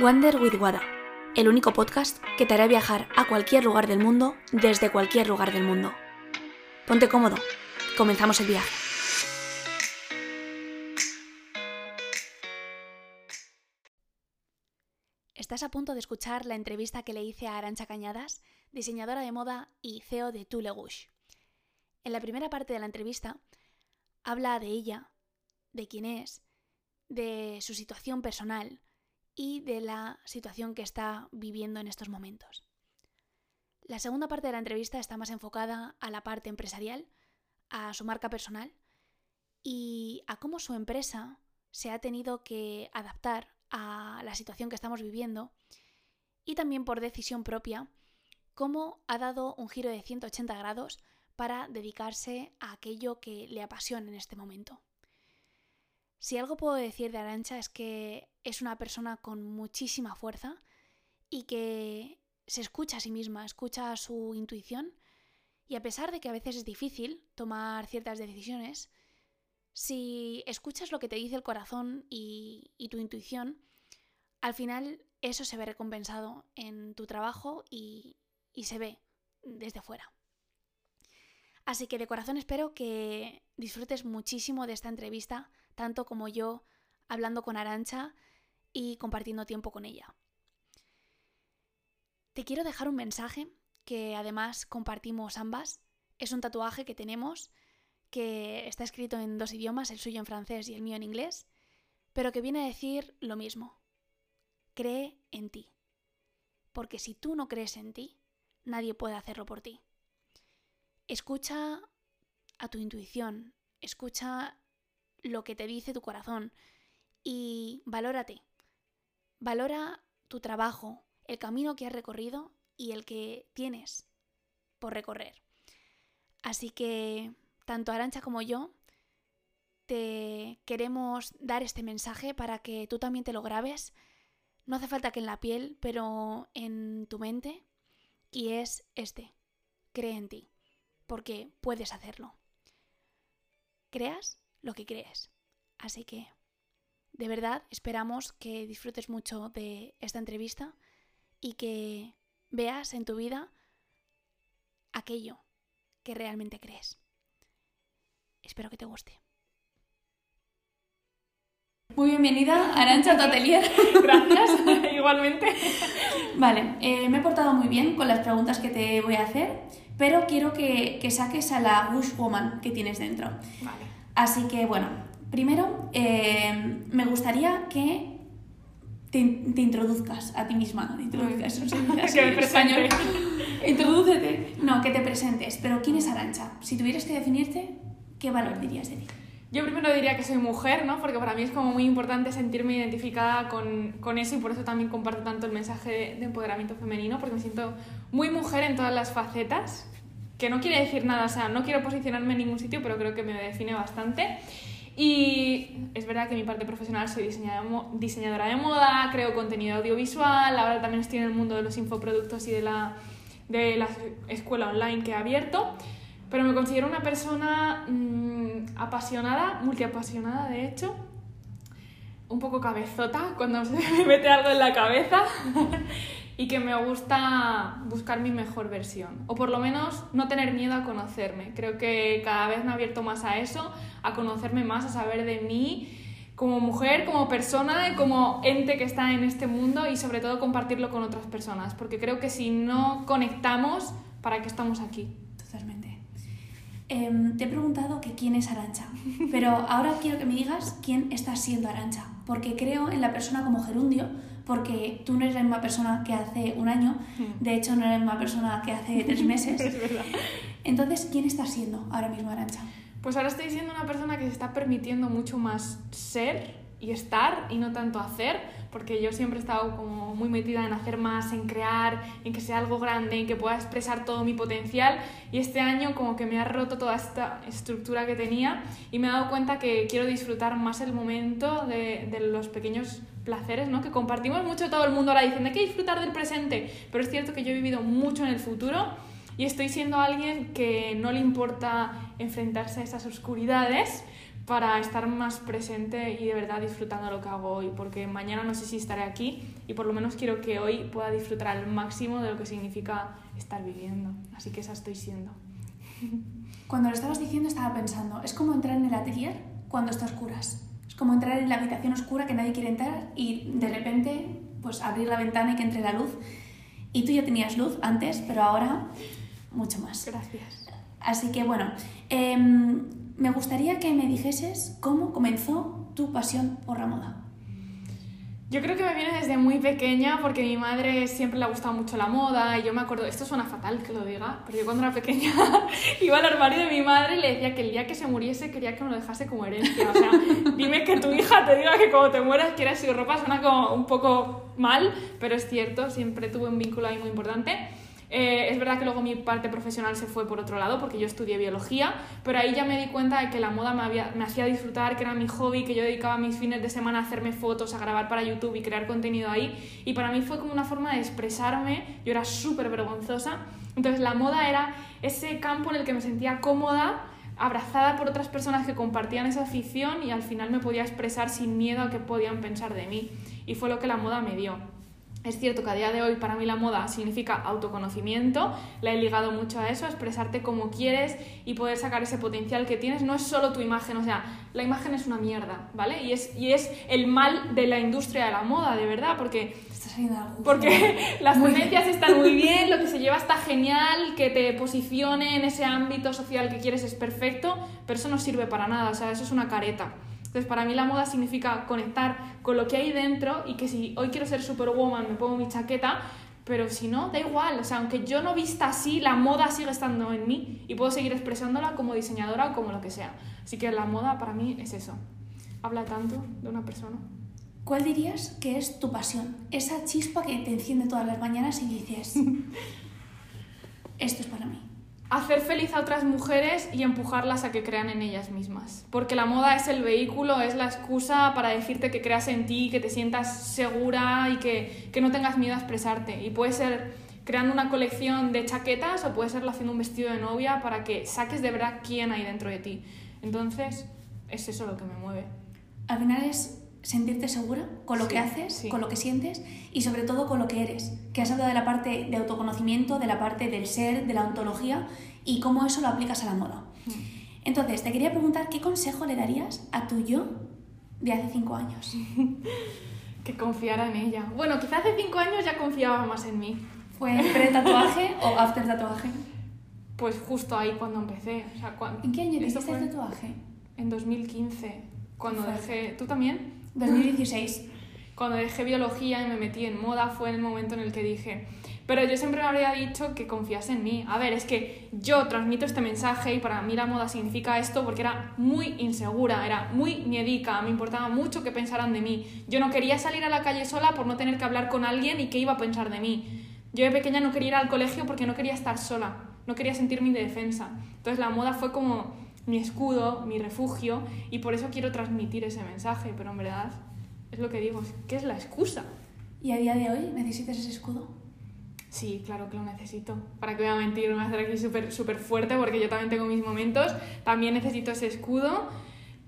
Wander with Wada, el único podcast que te hará viajar a cualquier lugar del mundo desde cualquier lugar del mundo. Ponte cómodo, comenzamos el viaje. Estás a punto de escuchar la entrevista que le hice a Arancha Cañadas, diseñadora de moda y CEO de Tulegush. En la primera parte de la entrevista habla de ella, de quién es, de su situación personal y de la situación que está viviendo en estos momentos. La segunda parte de la entrevista está más enfocada a la parte empresarial, a su marca personal y a cómo su empresa se ha tenido que adaptar a la situación que estamos viviendo y también por decisión propia, cómo ha dado un giro de 180 grados para dedicarse a aquello que le apasiona en este momento. Si algo puedo decir de Arancha es que es una persona con muchísima fuerza y que se escucha a sí misma, escucha su intuición y a pesar de que a veces es difícil tomar ciertas decisiones, si escuchas lo que te dice el corazón y, tu intuición, al final eso se ve recompensado en tu trabajo y se ve desde fuera. Así que de corazón espero que disfrutes muchísimo de esta entrevista, tanto como yo hablando con Arancha y compartiendo tiempo con ella. Te quiero dejar un mensaje que además compartimos ambas. Es un tatuaje que tenemos que está escrito en dos idiomas, el suyo en francés y el mío en inglés, pero que viene a decir lo mismo. Cree en ti. Porque si tú no crees en ti, nadie puede hacerlo por ti. Escucha a tu intuición, escucha lo que te dice tu corazón y valórate. Valora tu trabajo, el camino que has recorrido y el que tienes por recorrer. Así que tanto Arancha como yo te queremos dar este mensaje para que tú también te lo grabes. No hace falta que en la piel, pero en tu mente. Y es este. Cree en ti porque puedes hacerlo. Creas lo que crees. Así que, de verdad, esperamos que disfrutes mucho de esta entrevista y que veas en tu vida aquello que realmente crees. Espero que te guste. Muy bienvenida, Arancha, a tu atelier. Gracias, igualmente. Vale, eh, me he portado muy bien con las preguntas que te voy a hacer pero quiero que, saques a la Bush Woman que tienes dentro. Vale. Así que bueno, primero eh, me gustaría que te, introduzcas a ti misma. Te introduzcas, que me presente. Introdúcete. No, que te presentes. Pero ¿quién es Arancha? Si tuvieras que definirte, ¿qué valor dirías de ti? Yo primero diría que soy mujer, ¿no? Porque para mí es como muy importante sentirme identificada con, con eso y por eso también comparto tanto el mensaje de, de, empoderamiento femenino, porque me siento muy mujer en todas las facetas que no quiere decir nada, o sea, no quiero posicionarme en ningún sitio, pero creo que me define bastante. Y es verdad que mi parte profesional soy diseñadora de moda, creo contenido audiovisual, ahora también estoy en el mundo de los infoproductos y de la, de la escuela online que he abierto, pero me considero una persona mmm, apasionada, multiapasionada de hecho, un poco cabezota cuando se me mete algo en la cabeza y que me gusta buscar mi mejor versión, o por lo menos no tener miedo a conocerme. Creo que cada vez me he abierto más a eso, a conocerme más, a saber de mí como mujer, como persona, como ente que está en este mundo y sobre todo compartirlo con otras personas, porque creo que si no conectamos, ¿para qué estamos aquí? Totalmente. Em, te he preguntado que quién es Arancha, pero ahora quiero que me digas quién está siendo Arancha, porque creo en la persona como gerundio, porque tú no eres la misma persona que hace un año, hmm. de hecho no eres la misma persona que hace tres meses. es verdad. Entonces, ¿quién estás siendo ahora mismo, Arancha? Pues ahora estoy siendo una persona que se está permitiendo mucho más ser y estar y no tanto hacer, porque yo siempre he estado como muy metida en hacer más, en crear, en que sea algo grande, en que pueda expresar todo mi potencial y este año como que me ha roto toda esta estructura que tenía y me he dado cuenta que quiero disfrutar más el momento de, los pequeños placeres, ¿no? Que compartimos mucho todo el mundo ahora dicen, hay que disfrutar del presente, pero es cierto que yo he vivido mucho en el futuro y estoy siendo alguien que no le importa enfrentarse a esas oscuridades, para estar más presente y de verdad disfrutando lo que hago hoy, porque mañana no sé si estaré aquí y por lo menos quiero que hoy pueda disfrutar al máximo de lo que significa estar viviendo. Así que esa estoy siendo. Cuando lo estabas diciendo estaba pensando, es como entrar en el atelier cuando está oscuras. Es como entrar en la habitación oscura que nadie quiere entrar y de repente pues abrir la ventana y que entre la luz. Y tú ya tenías luz antes, pero ahora mucho más. Gracias. Así que bueno, em, me gustaría que me dijeses cómo comenzó tu pasión por la moda. Yo creo que me viene desde muy pequeña porque a mi madre siempre le ha gustado mucho la moda y yo me acuerdo, esto suena fatal que lo diga, pero yo cuando era pequeña iba al armario de mi madre y le decía que el día que se muriese quería que me lo dejase como herencia. O sea, dime que tu hija te diga que cuando te mueras quieres su ropa, suena como un poco mal, pero es cierto, siempre tuve un vínculo ahí muy importante. Eh, es verdad que luego mi parte profesional se fue por otro lado porque yo estudié biología, pero ahí ya me di cuenta de que la moda me, hacía disfrutar, que era mi hobby, que yo dedicaba mis fines de semana a hacerme fotos, a grabar para YouTube y crear contenido ahí. Y para mí fue como una forma de expresarme, yo era súper vergonzosa. Entonces la moda era ese campo en el que me sentía cómoda abrazada por otras personas que compartían esa afición y al final me podía expresar sin miedo a qué podían pensar de mí. Y fue lo que la moda me dio. Es cierto que a día de hoy para mí la moda significa autoconocimiento, la he ligado mucho a eso, a expresarte como quieres y poder sacar ese potencial que tienes. No es solo tu imagen, o sea, la imagen es una mierda, ¿vale? Y es, y es el mal de la industria de la moda, de verdad, porque, porque las tendencias están muy bien, lo que se lleva está genial, que te posicione en ese ámbito social que quieres es perfecto, pero eso no sirve para nada, o sea, eso es una careta. Entonces, para mí la moda significa conectar con lo que hay dentro y que si hoy quiero ser superwoman me pongo mi chaqueta, pero si no, da igual. O sea, aunque yo no vista así, la moda sigue estando en mí y puedo seguir expresándola como diseñadora o como lo que sea. Así que la moda para mí es eso. Habla tanto de una persona. ¿Cuál dirías que es tu pasión? Esa chispa que te enciende todas las mañanas y dices, esto es para mí hacer feliz a otras mujeres y empujarlas a que crean en ellas mismas. Porque la moda es el vehículo, es la excusa para decirte que creas en ti, que te sientas segura y que, que no tengas miedo a expresarte. Y puede ser creando una colección de chaquetas o puede ser haciendo un vestido de novia para que saques de verdad quién hay dentro de ti. Entonces, es eso lo que me mueve. Al final es sentirte segura con lo que haces, con lo que sientes y sobre todo con lo que eres. Que has hablado de la parte de autoconocimiento, de la parte del ser, de la ontología y cómo eso lo aplicas a la moda. Hmm. Entonces, te quería preguntar qué consejo le darías a tu yo de hace cinco años. que confiara en ella. Bueno, quizás hace cinco años ya confiaba más en mí. ¿Fue pre-tatuaje o after tatuaje? Pues justo ahí cuando empecé. ¿En qué año te hiciste el tatuaje? En 2015, cuando dejé... ¿Tú también? 2016. Cuando dejé biología y me metí en moda fue el momento en el que dije, pero yo siempre me habría dicho que confiase en mí. A ver, es que yo transmito este mensaje y para mí la moda significa esto porque era muy insegura, era muy miedica, me importaba mucho que pensaran de mí. Yo no quería salir a la calle sola por no tener que hablar con alguien y qué iba a pensar de mí. Yo de pequeña no quería ir al colegio porque no quería estar sola, no quería sentirme indefensa. Entonces la moda fue como mi escudo, mi refugio, y por eso quiero transmitir ese mensaje, pero en verdad es lo que digo, ¿qué es la excusa? ¿Y a día de hoy necesitas ese escudo? Sí, claro que lo necesito. ¿Para que voy a mentir? Me voy a hacer aquí súper super fuerte porque yo también tengo mis momentos. También necesito ese escudo.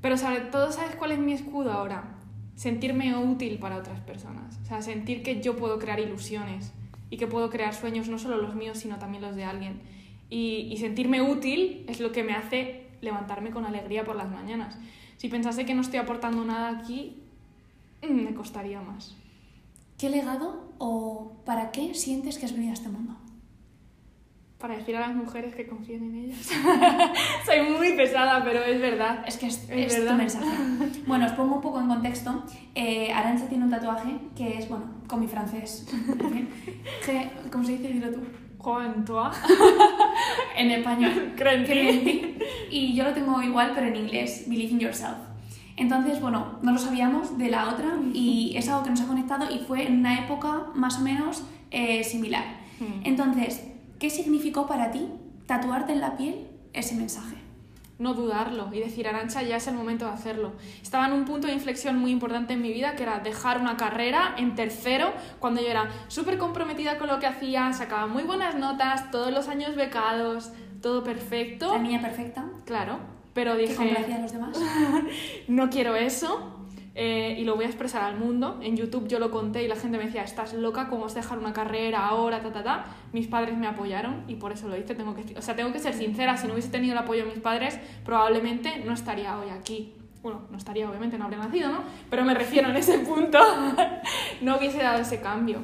Pero sobre todo, ¿sabes cuál es mi escudo ahora? Sentirme útil para otras personas. O sea, sentir que yo puedo crear ilusiones y que puedo crear sueños, no solo los míos, sino también los de alguien. Y, y sentirme útil es lo que me hace levantarme con alegría por las mañanas. Si pensase que no estoy aportando nada aquí, mm, me costaría más. ¿Qué legado o para qué sientes que has venido a este mundo? Para decir a las mujeres que confíen en ellas. Soy muy pesada, pero es verdad. Es que es, verdad. mensaje. Bueno, os pongo un poco en contexto. Eh, Arancha tiene un tatuaje que es, bueno, con mi francés. ¿Cómo se dice? Dilo tú. Juan en español. Y yo lo tengo igual, pero en inglés. Believe in yourself. Entonces, bueno, no lo sabíamos de la otra y es algo que nos ha conectado y fue en una época más o menos eh, similar. Entonces, ¿qué significó para ti tatuarte en la piel ese mensaje? No dudarlo y decir, Arancha, ya es el momento de hacerlo. Estaba en un punto de inflexión muy importante en mi vida, que era dejar una carrera en tercero, cuando yo era súper comprometida con lo que hacía, sacaba muy buenas notas, todos los años becados, todo perfecto. La niña perfecta. Claro. pero Que dije, complacía a los demás. no quiero eso eh, y lo voy a expresar al mundo. En YouTube yo lo conté y la gente me decía, estás loca, ¿cómo vas a dejar una carrera ahora, ta, ta, ta? Mis padres me apoyaron y por eso lo hice. Tengo que, o sea, tengo que ser sincera, si no hubiese tenido el apoyo de mis padres, probablemente no estaría hoy aquí. Bueno, no estaría, obviamente, no habría nacido, ¿no? Pero me refiero en ese punto, no hubiese dado ese cambio.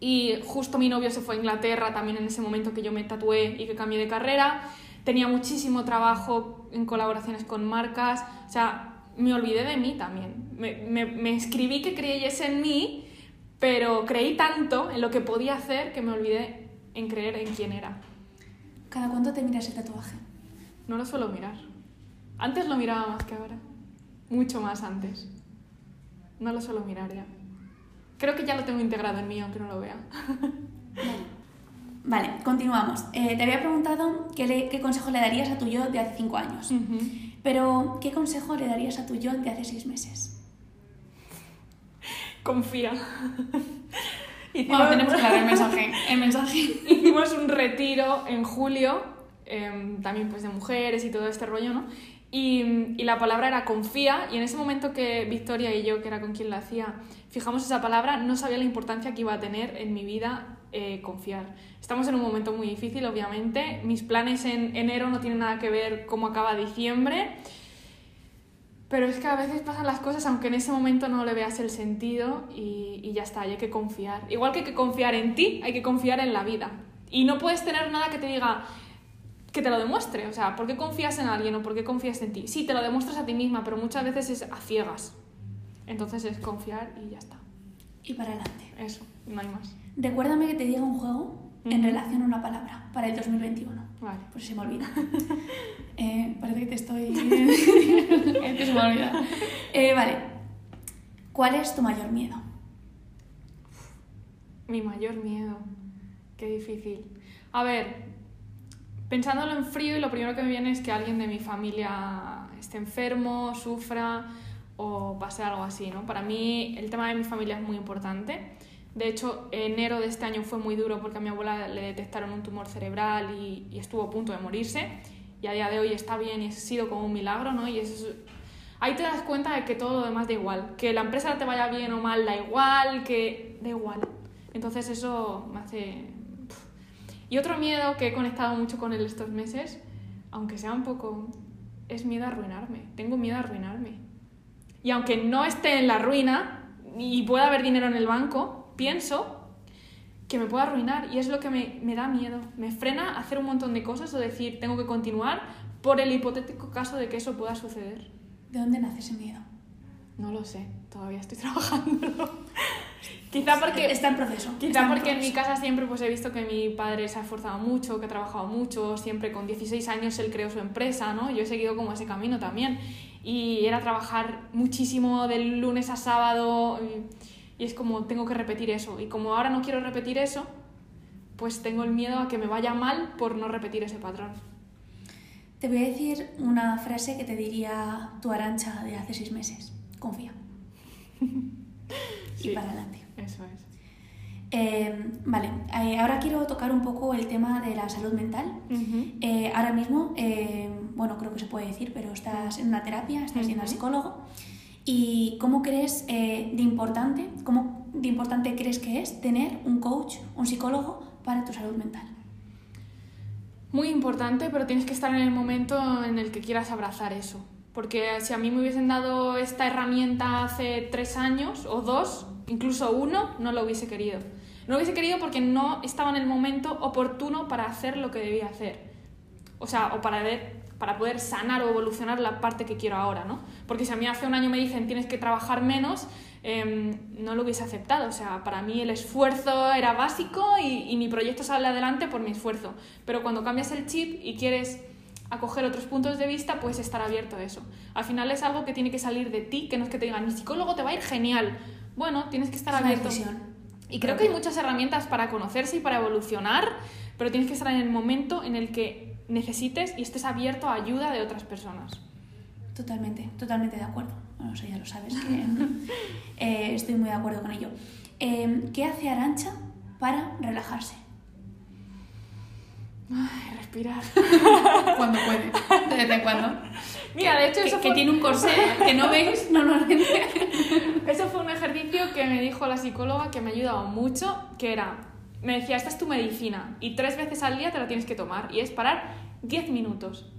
Y justo mi novio se fue a Inglaterra también en ese momento que yo me tatué y que cambié de carrera. Tenía muchísimo trabajo en colaboraciones con marcas. O sea, me olvidé de mí también. Me, me, me escribí que creyese en mí, pero creí tanto en lo que podía hacer que me olvidé en creer en quién era. ¿Cada cuánto te miras el tatuaje? No lo suelo mirar. Antes lo miraba más que ahora. Mucho más antes. No lo suelo mirar ya. Creo que ya lo tengo integrado en mí, aunque no lo vea. Vale, continuamos. Eh, te había preguntado qué, le- qué consejo le darías a tu yo de hace cinco años. Pero, ¿qué consejo le darías a tu yo de hace seis meses? Confía. Bueno, tenemos claro el mensaje. El mensaje. Hicimos un retiro en julio, em, también pues de mujeres y todo este rollo, ¿no? Y, y la palabra era confía, y en ese momento que Victoria y yo, que era con quien la hacía, fijamos esa palabra, no sabía la importancia que iba a tener en mi vida eh, confiar. Estamos en un momento muy difícil, obviamente. Mis planes en enero no tienen nada que ver cómo acaba diciembre. Pero es que a veces pasan las cosas aunque en ese momento no le veas el sentido y, y ya está, y hay que confiar. Igual que hay que confiar en ti, hay que confiar en la vida. Y no puedes tener nada que te diga, que te lo demuestre. O sea, ¿por qué confías en alguien o por qué confías en ti? Sí, te lo demuestras a ti misma, pero muchas veces es a ciegas. Entonces es confiar y ya está. Y para adelante. Eso, no hay más. Recuérdame que te diga un juego en relación a una palabra para el 2021. Vale. Pues se me olvida. Eh, parece que te estoy... que se me olvida. Eh, vale. ¿Cuál es tu mayor miedo? Mi mayor miedo. Qué difícil. A ver, pensándolo en frío, y lo primero que me viene es que alguien de mi familia esté enfermo, sufra o pase algo así, ¿no? Para mí el tema de mi familia es muy importante. De hecho, enero de este año fue muy duro porque a mi abuela le detectaron un tumor cerebral y, estuvo a punto de morirse. Y a día de hoy está bien y ha sido como un milagro, ¿no? Y eso es- ahí te das cuenta de que todo lo demás da igual. Que la empresa te vaya bien o mal da igual, que da igual. Entonces eso me hace... Y otro miedo que he conectado mucho con él estos meses, aunque sea un poco, es miedo a arruinarme. Tengo miedo a arruinarme. Y aunque no esté en la ruina y pueda haber dinero en el banco, pienso que me puedo arruinar y es lo que me, me da miedo. Me frena a hacer un montón de cosas o decir tengo que continuar por el hipotético caso de que eso pueda suceder. ¿De dónde nace ese miedo? No lo sé, todavía estoy trabajando. Quizá porque Está en proceso. Quizá en porque en mi proceso. casa siempre pues he visto que mi padre se ha esforzado mucho, que ha trabajado mucho, siempre con 16 años él creó su empresa, ¿no? Yo he seguido como ese camino también y era trabajar muchísimo del lunes a sábado y, y es como tengo que repetir eso y como ahora no quiero repetir eso, pues tengo el miedo a que me vaya mal por no repetir ese patrón. Te voy a decir una frase que te diría tu arancha de hace seis meses. Confía. Sí. Y para adelante. Eso es. Eh, vale, eh, ahora quiero tocar un poco el tema de la salud mental. Eh, ahora mismo, eh, bueno, creo que se puede decir, pero estás en una terapia, estás al Ujú. psicólogo. ¿Y cómo crees eh, de importante, cómo de importante crees que es tener un coach, un psicólogo para tu salud mental? Muy importante, pero tienes que estar en el momento en el que quieras abrazar eso. Porque si a mí me hubiesen dado esta herramienta hace tres años o dos, incluso uno, no lo hubiese querido. No lo hubiese querido porque no estaba en el momento oportuno para hacer lo que debía hacer. O sea, o para, ver, para poder sanar o evolucionar la parte que quiero ahora, ¿no? Porque si a mí hace un año me dicen tienes que trabajar menos, em, no lo hubiese aceptado. O sea, para mí el esfuerzo era básico y, y mi proyecto sale adelante por mi esfuerzo. Pero cuando cambias el chip y quieres acoger otros puntos de vista, puedes estar abierto a eso. Al final es algo que tiene que salir de ti, que no es que te digan, mi psicólogo te va a ir genial. Bueno, tienes que estar Es abierto. Y creo que hay muchas herramientas para conocerse y para evolucionar, pero tienes que estar en el momento en el que necesites y estés abierto a ayuda de otras personas. Totalmente, totalmente de acuerdo. Bueno, eso ya lo sabes, que eh, estoy muy de acuerdo con ello. Eh, ¿Qué hace Arancha para relajarse? Ay, respirar. Cuando puede, de vez en cuando. Mira, de hecho, que, eso que fue... tiene un corsé que no veis normalmente. Eso fue un ejercicio que me dijo la psicóloga que me ha ayudado mucho, que era, me decía, esta es tu medicina y tres veces al día te la tienes que tomar y es parar 10 minutos,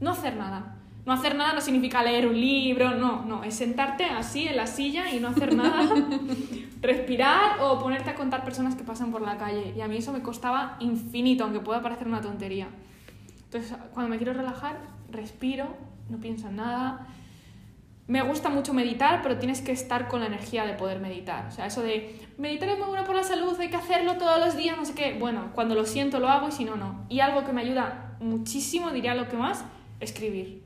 no hacer nada. No hacer nada no significa leer un libro, no, no, es sentarte así en la silla y no hacer nada, respirar o ponerte a contar personas que pasan por la calle. Y a mí eso me costaba infinito, aunque pueda parecer una tontería. Entonces, cuando me quiero relajar, respiro, no pienso en nada, me gusta mucho meditar, pero tienes que estar con la energía de poder meditar. O sea, eso de meditar es muy bueno por la salud, hay que hacerlo todos los días, no sé qué. Bueno, cuando lo siento lo hago y si no, no. Y algo que me ayuda muchísimo, diría lo que más, escribir.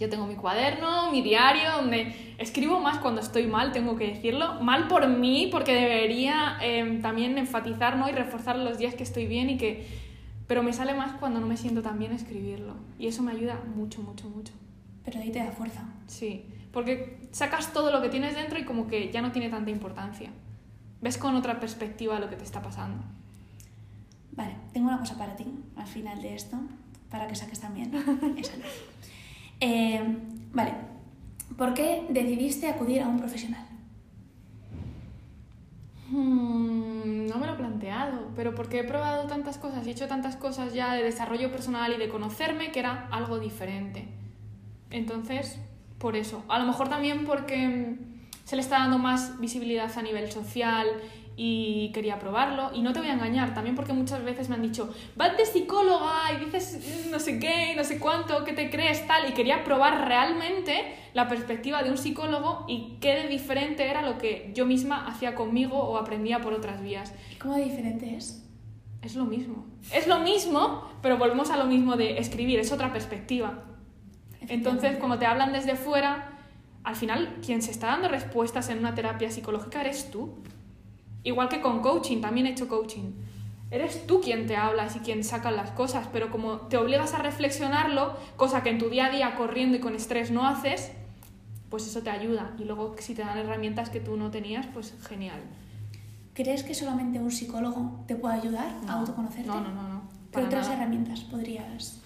Yo tengo mi cuaderno, mi diario, donde escribo más cuando estoy mal, tengo que decirlo. Mal por mí, porque debería eh, también enfatizar ¿no? y reforzar los días que estoy bien y que... Pero me sale más cuando no me siento tan bien escribirlo. Y eso me ayuda mucho, mucho, mucho. Pero ahí te da fuerza. Sí, porque sacas todo lo que tienes dentro y como que ya no tiene tanta importancia. Ves con otra perspectiva lo que te está pasando. Vale, tengo una cosa para ti al final de esto, para que saques también esa luz. Eh, vale, ¿por qué decidiste acudir a un profesional? Hmm, no me lo he planteado, pero porque he probado tantas cosas y he hecho tantas cosas ya de desarrollo personal y de conocerme que era algo diferente. Entonces, por eso. A lo mejor también porque mm, se le está dando más visibilidad a nivel social y quería probarlo. Y no te voy a engañar, también porque muchas veces me han dicho, vas de psicóloga y dices no sé qué, no sé cuánto, qué te crees, tal. Y quería probar realmente la perspectiva de un psicólogo y qué de diferente era lo que yo misma hacía conmigo o aprendía por otras vías. ¿Y cómo de diferente es? Es lo mismo. Es lo mismo, pero volvemos a lo mismo de escribir, es otra perspectiva. Entonces, cuando te hablan desde fuera, al final quien se está dando respuestas en una terapia psicológica eres tú. Igual que con coaching, también he hecho coaching. Eres tú quien te hablas y quien saca las cosas, pero como te obligas a reflexionarlo, cosa que en tu día a día corriendo y con estrés no haces, pues eso te ayuda. Y luego si te dan herramientas que tú no tenías, pues genial. ¿Crees que solamente un psicólogo te puede ayudar No. a autoconocerte? No, no, no, no. ¿Qué para otras nada. herramientas podrías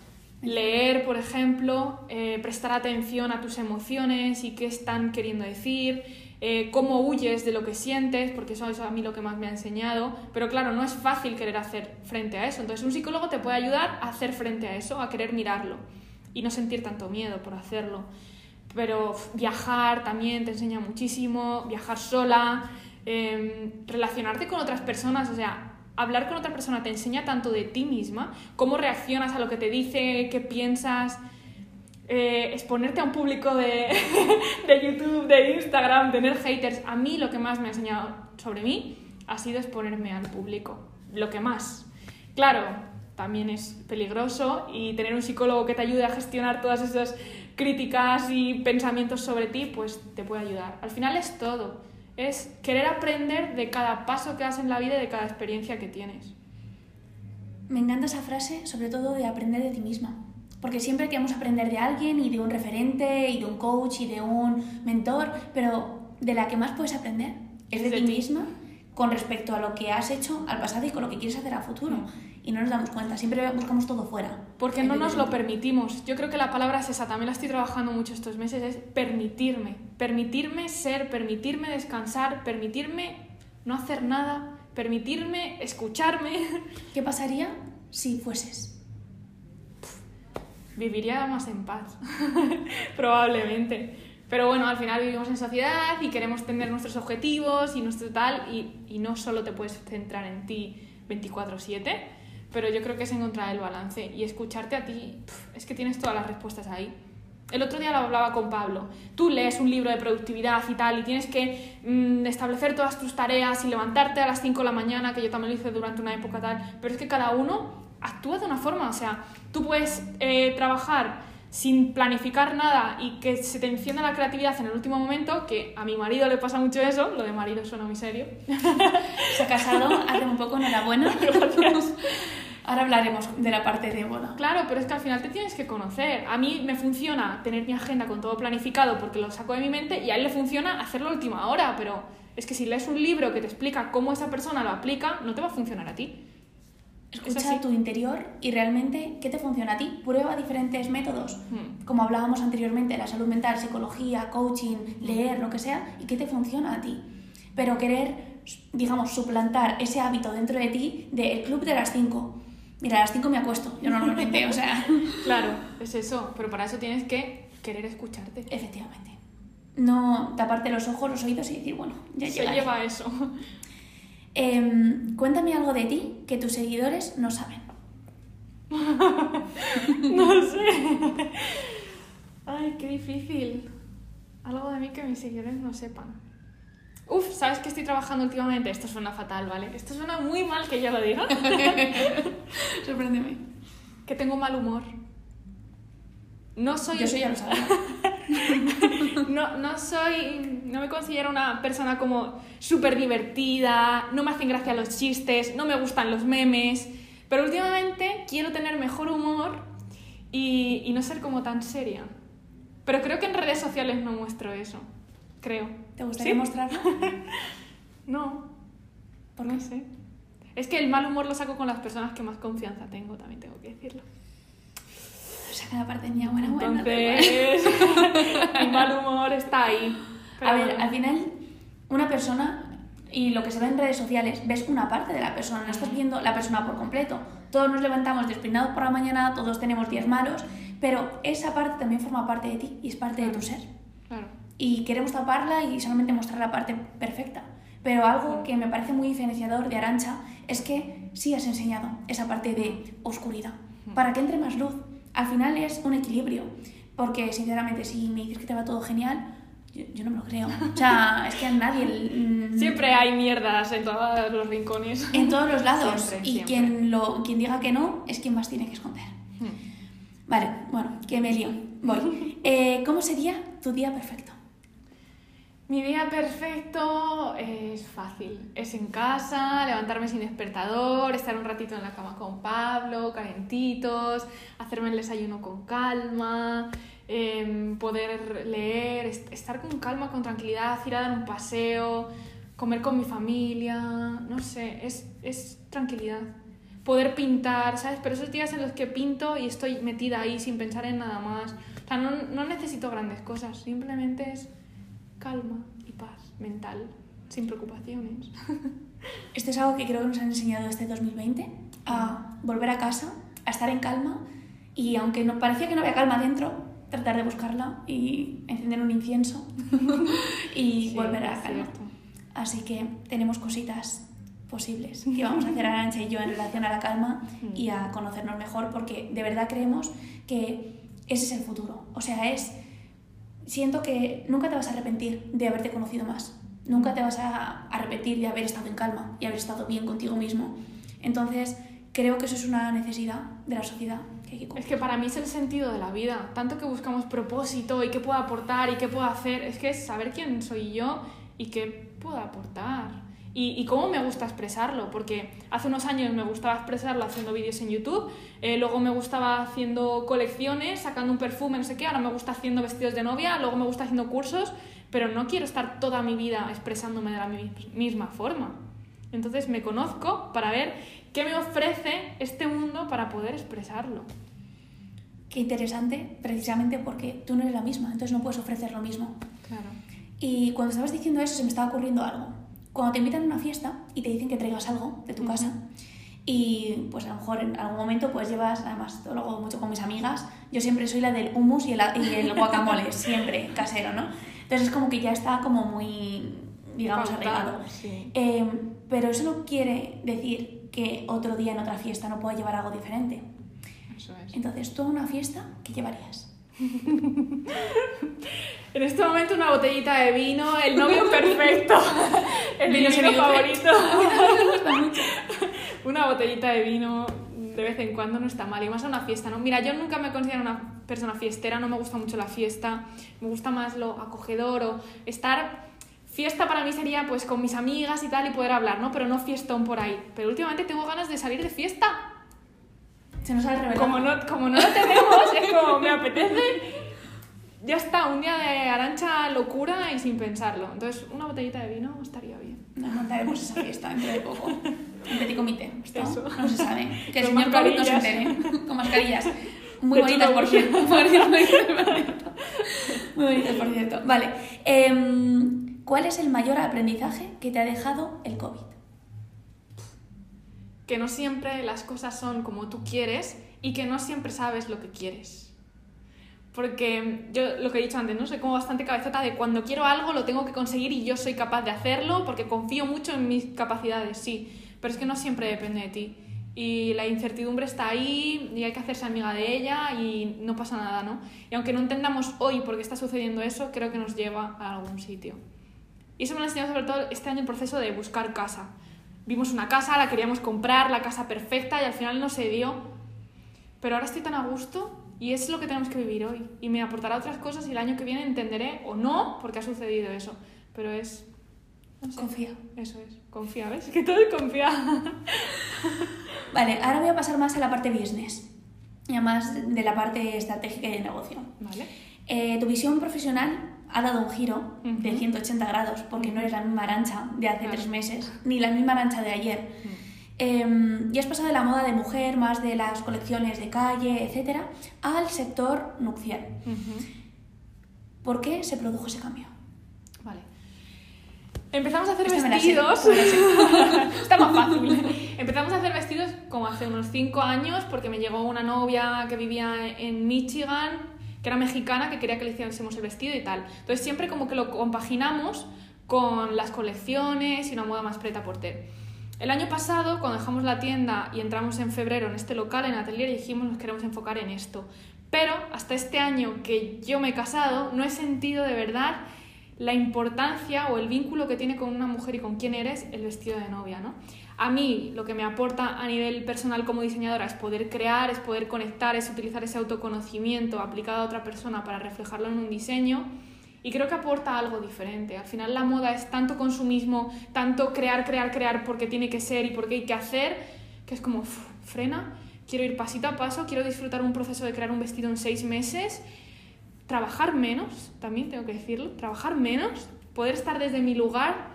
Leer, por ejemplo, eh, prestar atención a tus emociones y qué están queriendo decir, eh, cómo huyes de lo que sientes, porque eso es a mí lo que más me ha enseñado. Pero claro, no es fácil querer hacer frente a eso. Entonces un psicólogo te puede ayudar a hacer frente a eso, a querer mirarlo y no sentir tanto miedo por hacerlo. Pero viajar también te enseña muchísimo, viajar sola, em, relacionarte con otras personas, o sea, hablar con otra persona te enseña tanto de ti misma, cómo reaccionas a lo que te dice, qué piensas, eh, exponerte a un público de, de YouTube, de Instagram, tener haters. A mí lo que más me ha enseñado sobre mí ha sido exponerme al público, lo que más. Claro, también es peligroso y tener un psicólogo que te ayude a gestionar todas esas críticas y pensamientos sobre ti, pues te puede ayudar. Al final es todo, es querer aprender de cada paso que das en la vida y de cada experiencia que tienes. Me encanta esa frase, sobre todo de aprender de ti misma. Porque siempre queremos aprender de alguien y de un referente y de un coach y de un mentor, pero de la que más puedes aprender es de, ti ti. misma con respecto a lo que has hecho al pasado y con lo que quieres hacer a futuro. Y no nos damos cuenta, siempre buscamos todo fuera. Porque no nos lo permitimos. Yo creo que la palabra es esa, también la estoy trabajando mucho estos meses, es permitirme. Permitirme ser, permitirme descansar, permitirme no hacer nada, permitirme escucharme. ¿Qué pasaría si fueses? Viviría más en paz, probablemente. Pero bueno, al final vivimos en sociedad y queremos tener nuestros objetivos y nuestro tal, y, y no solo te puedes centrar en ti 24/7, pero yo creo que es encontrar el balance y escucharte a ti, es que tienes todas las respuestas ahí. El otro día lo hablaba con Pablo. Tú lees un libro de productividad y tal, y tienes que mm, establecer todas tus tareas y levantarte a las 5 de la mañana, que yo también lo hice durante una época tal, pero es que cada uno actúa de una forma. O sea, tú puedes eh, trabajar sin planificar nada y que se te encienda la creatividad en el último momento, que a mi marido le pasa mucho eso, lo de marido suena muy serio. Se ha casado hace un poco, enhorabuena. Gracias. Ahora hablaremos de la parte de boda. Claro, pero es que al final te tienes que conocer. A mí me funciona tener mi agenda con todo planificado porque lo saco de mi mente y a él le funciona hacerlo a última hora, pero es que si lees un libro que te explica cómo esa persona lo aplica, no te va a funcionar a ti. Escucha tu interior y realmente qué te funciona a ti. Prueba diferentes métodos, Mm. como hablábamos anteriormente, la salud mental, psicología, coaching, leer, lo que sea, y qué te funciona a ti. Pero querer, digamos, suplantar ese hábito dentro de ti de el club de las 5. Mira, a las 5 me acuesto, yo normalmente, o sea, Claro, es eso, pero para eso tienes que querer escucharte. efectivamente. No taparte los ojos, los oídos y decir, bueno, ya Se llegaré. lleva eso. Em, cuéntame algo de ti que tus seguidores no saben. No sé. Ay, qué difícil. Algo de mí que mis seguidores no sepan. Uf, ¿sabes qué estoy trabajando últimamente? Esto suena fatal, ¿vale? Esto suena muy mal que yo lo diga. Sorpréndeme. que tengo mal humor. No soy... Yo soy ya lo sabía. No, no soy... No me considero una persona como súper divertida, no me hacen gracia los chistes, no me gustan los memes, pero últimamente quiero tener mejor humor y, y no ser como tan seria. Pero creo que en redes sociales no muestro eso. Creo. ¿Te gustaría ¿Sí? mostrarlo? No, ¿Por no qué? sé. Es que el mal humor lo saco con las personas que más confianza tengo, también tengo que decirlo. Saca la parte mía buena, buena. Entonces, mi mal humor está ahí. Pero A ver, al final, una persona y lo que se ve en redes sociales, ves una parte de la persona, no estás viendo la persona por completo. Todos nos levantamos despeinados por la mañana, todos tenemos días malos, pero esa parte también forma parte de ti y es parte de tu ser. Claro. Y queremos taparla y solamente mostrar la parte perfecta. Pero algo que me parece muy diferenciador de Arancha es que sí has enseñado esa parte de oscuridad, para que entre más luz. Al final es un equilibrio, porque sinceramente si me dices que te va todo genial, yo, yo no me lo creo. O sea, es que a nadie... mm, Siempre hay mierdas en todos los rincones. En todos los lados. Siempre, y siempre. Quien, lo, quien diga que no es quien más tiene que esconder. Vale, bueno, que me lío. Voy. Eh, ¿Cómo sería tu día perfecto? Mi día perfecto es fácil. Es en casa, levantarme sin despertador, estar un ratito en la cama con Pablo, calentitos, hacerme el desayuno con calma, em, poder leer, est- estar con calma, con tranquilidad, ir a dar un paseo, comer con mi familia, no sé, es, es tranquilidad. Poder pintar, ¿sabes? Pero esos días en los que pinto y estoy metida ahí sin pensar en nada más. O sea, no, no necesito grandes cosas, simplemente es calma y paz mental, sin preocupaciones. Esto es algo que creo que nos han enseñado este 2020, a volver a casa, a estar en calma y aunque no, parecía que no había calma dentro, tratar de buscarla y encender un incienso y Sí, volver a la calma. cierto. Así que tenemos cositas posibles que vamos a hacer Arancha y yo en relación a la calma y a conocernos mejor porque de verdad creemos que ese es el futuro. O sea, es... Siento que nunca te vas a arrepentir de haberte conocido más. Nunca te vas a arrepentir de haber estado en calma y haber estado bien contigo mismo. Entonces, creo que eso es una necesidad de la sociedad que hay que Es que para mí es el sentido de la vida. Tanto que buscamos propósito y qué puedo aportar y qué puedo hacer. Es que es saber quién soy yo y qué puedo aportar. Y, y cómo me gusta expresarlo. Porque hace unos años me gustaba expresarlo haciendo vídeos en YouTube. eh, luego me gustaba haciendo colecciones, sacando un perfume, no sé qué. Ahora me gusta haciendo vestidos de novia. Luego me gusta haciendo cursos. Pero no quiero estar toda mi vida expresándome de la mi- misma forma. Entonces me conozco para ver qué me ofrece este mundo para poder expresarlo. Qué interesante, precisamente porque tú no eres la misma, entonces no puedes ofrecer lo mismo. Claro. Y cuando estabas diciendo eso se me estaba ocurriendo algo. Cuando te invitan a una fiesta y te dicen que traigas algo de tu casa y pues a lo mejor en algún momento pues llevas, además lo hago mucho con mis amigas, yo siempre soy la del hummus y el, y el guacamole, siempre casero, ¿no? Entonces es como que ya está como muy, digamos, arreglado. sí. Eh, pero eso no quiere decir que otro día en otra fiesta no pueda llevar algo diferente. Eso es. Entonces, tú a una fiesta, ¿qué llevarías? En este momento una botellita de vino, el novio perfecto, el Vino vino favorito. Una botellita de vino de vez en cuando no está mal, y más a una fiesta, ¿no? Mira, yo nunca me considero una persona fiestera, no me gusta mucho la fiesta, me gusta más lo acogedor o estar... Fiesta para mí sería pues con mis amigas y tal y poder hablar, ¿no? Pero no fiestón por ahí. Pero últimamente tengo ganas de salir de fiesta. Se nos ha revelado. Como no, como no lo tenemos, es como me apetece. Ya está, un día de arancha locura y sin pensarlo. Entonces, una botellita de vino estaría bien. Nos montaremos esa fiesta dentro de poco. Un petit comité. Eso. no se sabe. Que el Con señor COVID no se entere. Con mascarillas. Muy bonitas, por cierto. Bonitas, Muy bonitas, por cierto. Vale. Em, ¿Cuál es el mayor aprendizaje que te ha dejado el COVID? Que no siempre las cosas son como tú quieres y que no siempre sabes lo que quieres. Porque yo lo que he dicho antes, ¿no? Soy como bastante cabezota de cuando quiero algo lo tengo que conseguir y yo soy capaz de hacerlo porque confío mucho en mis capacidades, sí. Pero es que no siempre depende de ti. Y la incertidumbre está ahí y hay que hacerse amiga de ella y no pasa nada, ¿no? Y aunque no entendamos hoy por qué está sucediendo eso, creo que nos lleva a algún sitio. Y eso me lo ha enseñado sobre todo este año el proceso de buscar casa. Vimos una casa, la queríamos comprar, la casa perfecta y al final no se dio. Pero ahora estoy tan a gusto y es lo que tenemos que vivir hoy. Y me aportará otras cosas y el año que viene entenderé o no porque ha sucedido eso. Pero es... no sé, Confía. Eso es, confía, ¿ves? Que todo es confiar. Vale, ahora voy a pasar más a la parte business. Y además de la parte estratégica y de negocio. Vale. Eh, tu visión profesional ha dado un giro de Ujú. 180 grados porque no eres la misma arancha de hace tres meses, ni la misma arancha de ayer. Eh, y has pasado de la moda de mujer, más de las colecciones de calle, etcétera, al sector nupcial. ¿Por qué se produjo ese cambio? Vale. Empezamos a hacer Esta vestidos. sé. Está más fácil. Empezamos a hacer vestidos como hace unos 5 años porque me llegó una novia que vivía en Michigan, que era mexicana, que quería que le hiciésemos el vestido y tal. Entonces siempre como que lo compaginamos con las colecciones y una moda más preta porter. El año pasado, cuando dejamos la tienda y entramos en febrero en este local, en Atelier, dijimos nos queremos enfocar en esto. Pero hasta este año que yo me he casado, no he sentido de verdad la importancia o el vínculo que tiene con una mujer y con quién eres el vestido de novia, ¿no? A mí lo que me aporta a nivel personal como diseñadora es poder crear, es poder conectar, es utilizar ese autoconocimiento aplicado a otra persona para reflejarlo en un diseño y creo que aporta algo diferente. Al final la moda es tanto consumismo, tanto crear, crear, crear porque tiene que ser y porque hay que hacer, que es como frena, quiero ir pasito a paso, quiero disfrutar un proceso de crear un vestido en seis meses trabajar menos, también tengo que decirlo, trabajar menos, poder estar desde mi lugar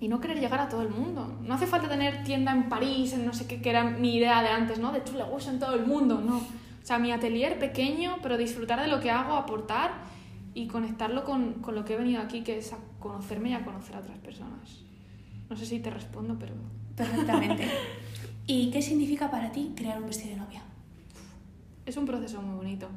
y no querer llegar a todo el mundo. No hace falta tener tienda en París, en no sé qué, que era mi idea de antes, ¿no? De chule gusto en todo el mundo, no. O sea, mi atelier pequeño, pero disfrutar de lo que hago, aportar y conectarlo con, con lo que he venido aquí, que es a conocerme y a conocer a otras personas. No sé si te respondo, pero Perfectamente. ¿Y qué significa para ti crear un vestido de novia? es un proceso muy bonito.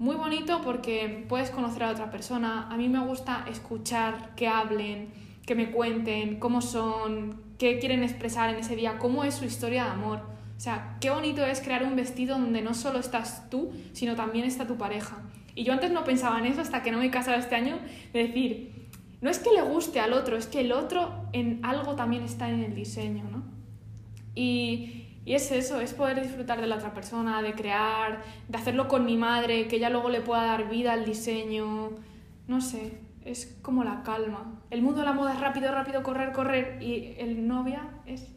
Muy bonito porque puedes conocer a otra persona. A mí me gusta escuchar que hablen, que me cuenten cómo son, qué quieren expresar en ese día, cómo es su historia de amor. O sea, qué bonito es crear un vestido donde no solo estás tú, sino también está tu pareja. Y yo antes no pensaba en eso hasta que no me he casado este año, de decir, no es que le guste al otro, es que el otro en algo también está en el diseño, ¿no? Y, y es eso, es poder disfrutar de la otra persona, de crear, de hacerlo con mi madre, que ella luego le pueda dar vida al diseño. No sé, es como la calma. El mundo de la moda es rápido, rápido, correr, correr. Y el novia es.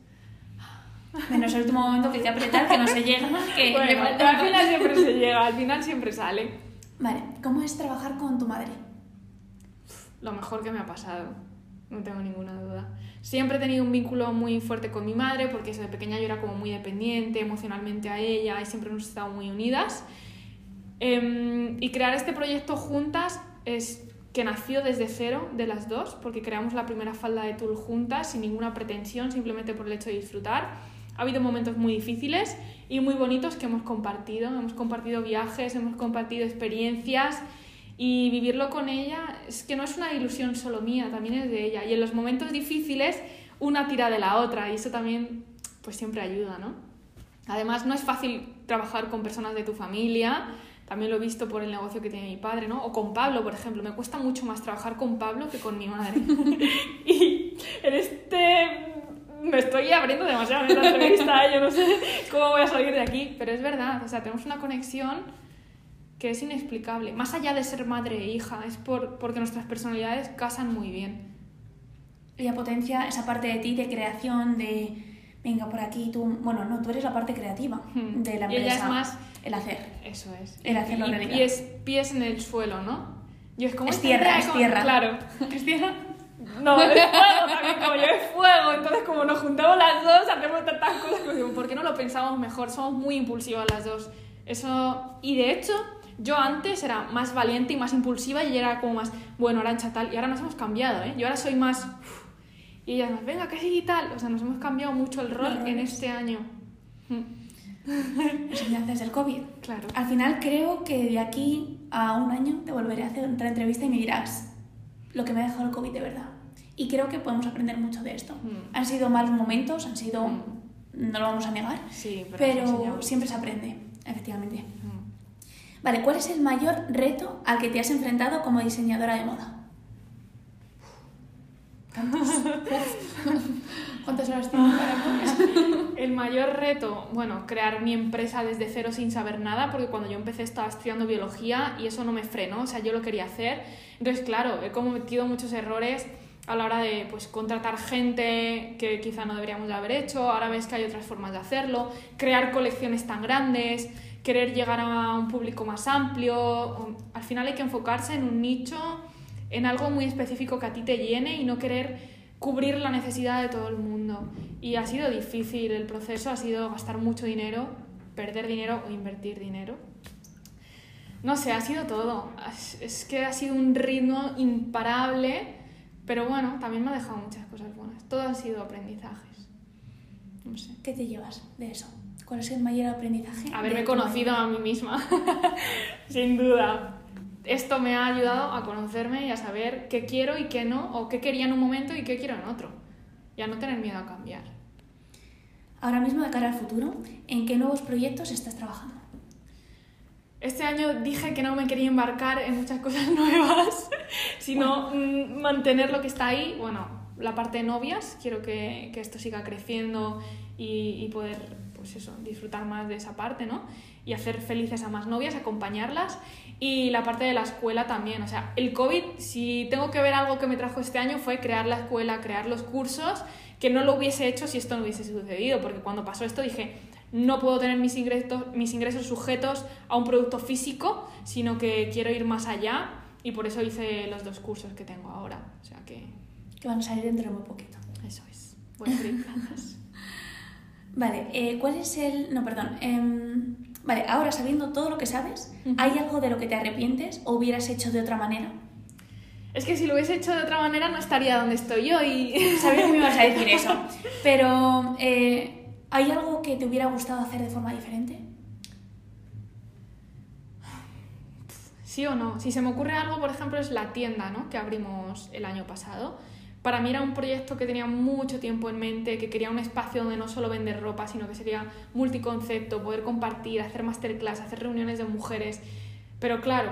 Menos el último momento que que apretar, que no se llega, que Bueno, al final siempre se llega, al final siempre sale. Vale, ¿cómo es trabajar con tu madre? Lo mejor que me ha pasado, no tengo ninguna duda. Siempre he tenido un vínculo muy fuerte con mi madre porque desde pequeña yo era como muy dependiente emocionalmente a ella y siempre hemos estado muy unidas. Em, y crear este proyecto juntas es que nació desde cero de las dos, porque creamos la primera falda de tul juntas sin ninguna pretensión, simplemente por el hecho de disfrutar. Ha habido momentos muy difíciles y muy bonitos que hemos compartido. Hemos compartido viajes, hemos compartido experiencias y vivirlo con ella es que no es una ilusión solo mía, también es de ella. Y en los momentos difíciles una tira de la otra y eso también pues siempre ayuda, ¿no? Además no es fácil trabajar con personas de tu familia, también lo he visto por el negocio que tiene mi padre, ¿no? O con Pablo, por ejemplo. Me cuesta mucho más trabajar con Pablo que con mi madre. y en este... Me estoy abriendo demasiado en esta entrevista, ¿eh? yo no sé cómo voy a salir de aquí, pero es verdad, o sea, tenemos una conexión que es inexplicable. Más allá de ser madre e hija, es por, porque nuestras personalidades casan muy bien. Ella potencia esa parte de ti de creación, de venga por aquí, tú. Bueno, no, tú eres la parte creativa Hmm. de la Y ella empresa. es más- El hacer. Eso es. El hacerlo y, y es pies en el suelo, ¿no? Yo es como Es esta tierra, es como- tierra. Claro, es tierra. No, es fuego también, como yo es fuego. Entonces, como nos juntamos las dos, hacemos tantas cosas digo, ¿por qué no lo pensamos mejor? Somos muy impulsivas las dos. Eso, y de hecho, yo antes era más valiente y más impulsiva y era como más, bueno, Arancha tal. Y ahora nos hemos cambiado, ¿eh? Yo ahora soy más. uf, y ella más, venga, que sí y tal. O sea, nos hemos cambiado mucho el rol en este año. Enseñanzas del COVID. Claro. Al final creo que de aquí a un año te volveré a hacer otra entrevista y me dirás lo que me ha dejado el COVID de verdad. Y creo que podemos aprender mucho de esto. Mm. Han sido malos momentos, han sido, Mm. no lo vamos a negar, Sí, pero, pero siempre se aprende, efectivamente. Mm. Vale, ¿cuál es el mayor reto al que te has enfrentado como diseñadora de moda? ¿Cuántas horas tienes para? El mayor reto, bueno, crear mi empresa desde cero sin saber nada, porque cuando yo empecé estaba estudiando biología y eso no me frenó, o sea, yo lo quería hacer. Entonces, claro, he cometido muchos errores a la hora de pues, contratar gente que quizá no deberíamos de haber hecho, ahora ves que hay otras formas de hacerlo, crear colecciones tan grandes, querer llegar a un público más amplio, al final hay que enfocarse en un nicho, en algo muy específico que a ti te llene y no querer cubrir la necesidad de todo el mundo. Y ha sido difícil el proceso, ha sido gastar mucho dinero, perder dinero o invertir dinero. No sé, ha sido todo. Es- que ha sido un ritmo imparable, pero bueno, también me ha dejado muchas cosas buenas. Todo han sido aprendizajes. No sé. ¿Qué te llevas de eso? ¿Cuál es el mayor aprendizaje? Haberme conocido a mí misma, sin duda. Esto me ha ayudado a conocerme y a saber qué quiero y qué no, o qué quería en un momento y qué quiero en otro. Y a no tener miedo a cambiar. Ahora mismo, de cara al futuro, ¿en qué nuevos proyectos estás trabajando? Este año dije que no me quería embarcar en muchas cosas nuevas, sino mm, mantener lo que está ahí. Bueno, la parte de novias, quiero que, que esto siga creciendo y, y poder, pues eso, disfrutar más de esa parte, ¿no? Y hacer felices a más novias, acompañarlas. Y la parte de la escuela también. O sea, el COVID, si tengo que ver algo que me trajo este año, fue crear la escuela, crear los cursos, que no lo hubiese hecho si esto no hubiese sucedido. Porque cuando pasó esto dije, no puedo tener mis ingresos, mis ingresos sujetos a un producto físico, sino que quiero ir más allá y por eso hice los dos cursos que tengo ahora. O sea que Que van a salir dentro de muy poquito. eso es. Abrir plazas. Vale, eh, ¿cuál es el...? No, perdón. em, vale, ahora sabiendo todo lo que sabes. ¿hay algo de lo que te arrepientes o hubieras hecho de otra manera? Es que si lo hubiese hecho de otra manera no estaría donde estoy yo y... Sabía que me ibas a decir eso. Pero, eh, ¿hay algo que te hubiera gustado hacer de forma diferente? ¿Sí o no? Si se me ocurre algo, por ejemplo, es la tienda ¿no? que abrimos el año pasado. Para mí era un proyecto que tenía mucho tiempo en mente, que quería un espacio donde no solo vender ropa, sino que sería multiconcepto, poder compartir, hacer masterclass, hacer reuniones de mujeres. Pero claro,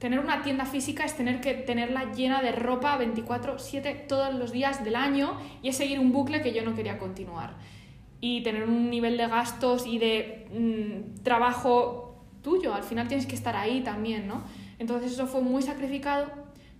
tener una tienda física es tener que tenerla llena de ropa 24/7 todos los días del año y es seguir un bucle que yo no quería continuar. Y tener un nivel de gastos y de mm, trabajo tuyo, al final tienes que estar ahí también, ¿no? Entonces eso fue muy sacrificado,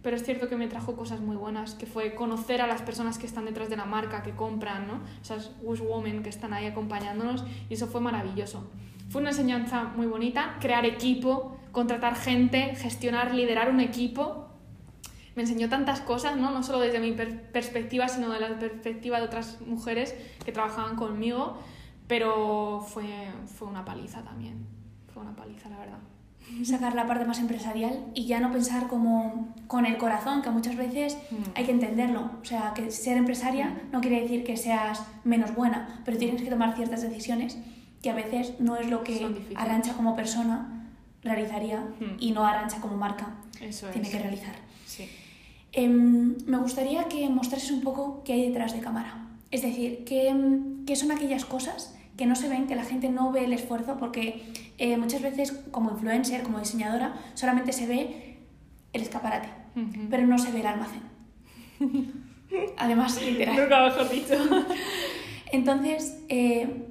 pero es cierto que me trajo cosas muy buenas, que fue conocer a las personas que están detrás de la marca, que compran, ¿no? Esas Wish Women que están ahí acompañándonos y eso fue maravilloso. Fue una enseñanza muy bonita, crear equipo, contratar gente, gestionar, liderar un equipo. Me enseñó tantas cosas, ¿no? No solo desde mi per- perspectiva, sino de la perspectiva de otras mujeres que trabajaban conmigo, pero fue, fue una paliza también. Fue una paliza, la verdad. Sacar la parte más empresarial y ya no pensar como con el corazón, que muchas veces Mm. hay que entenderlo. O sea, que ser empresaria no quiere decir que seas menos buena, pero tienes que tomar ciertas decisiones que a veces no es lo que. Arancha como persona realizaría Mm. y no Arancha como marca Eso tiene es. que realizar. Sí. Em, me gustaría que mostrases un poco qué hay detrás de cámara. Es decir, qué, qué son aquellas cosas que no se ven, que la gente no ve el esfuerzo, porque eh, muchas veces como influencer, como diseñadora, solamente se ve el escaparate, pero no se ve el almacén. Además, literal. Nunca mejor dicho. Entonces, eh,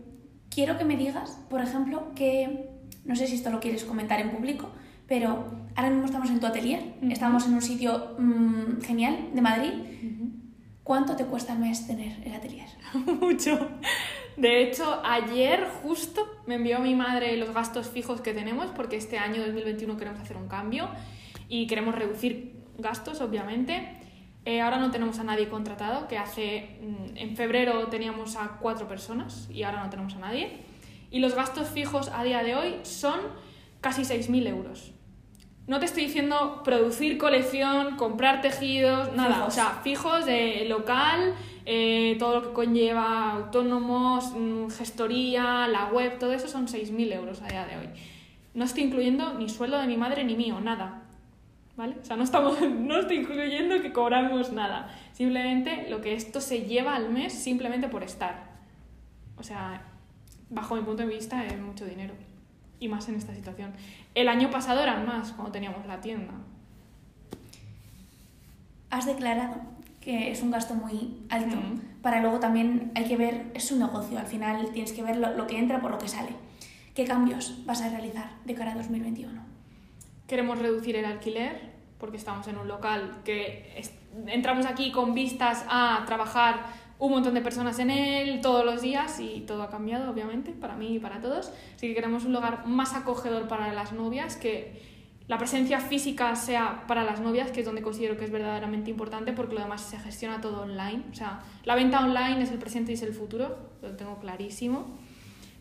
quiero que me digas, por ejemplo, que, no sé si esto lo quieres comentar en público, pero ahora mismo estamos en tu atelier, estamos en un sitio mm, genial de Madrid. ¿Cuánto te cuesta al mes tener el atelier? Mucho. De hecho, ayer justo me envió mi madre los gastos fijos que tenemos porque este año 2021 queremos hacer un cambio y queremos reducir gastos, obviamente. Eh, ahora no tenemos a nadie contratado, que hace mm, en febrero teníamos a cuatro personas y ahora no tenemos a nadie. Y los gastos fijos a día de hoy son casi 6.000 euros. No te estoy diciendo producir colección, comprar tejidos, nada. Fijos. O sea, fijos de local, eh, todo lo que conlleva autónomos, mm, gestoría, la web, todo eso son 6.000 euros a día de hoy. No estoy incluyendo ni sueldo de mi madre ni mío, nada. ¿Vale? O sea, no, estamos, no estoy incluyendo que cobramos nada. Simplemente lo que esto se lleva al mes simplemente por estar. O sea, bajo mi punto de vista es mucho dinero. Y más en esta situación. El año pasado eran más cuando teníamos la tienda. Has declarado que es un gasto muy alto. Para luego también hay que ver, es un negocio, al final tienes que ver lo, lo que entra por lo que sale. ¿Qué cambios vas a realizar de cara a 2021? Queremos reducir el alquiler porque estamos en un local que es- entramos aquí con vistas a trabajar un montón de personas en él todos los días y todo ha cambiado, obviamente, para mí y para todos. Así que queremos un lugar más acogedor para las novias, que la presencia física sea para las novias, que es donde considero que es verdaderamente importante, porque lo demás se gestiona todo online. O sea, la venta online es el presente y es el futuro, lo tengo clarísimo.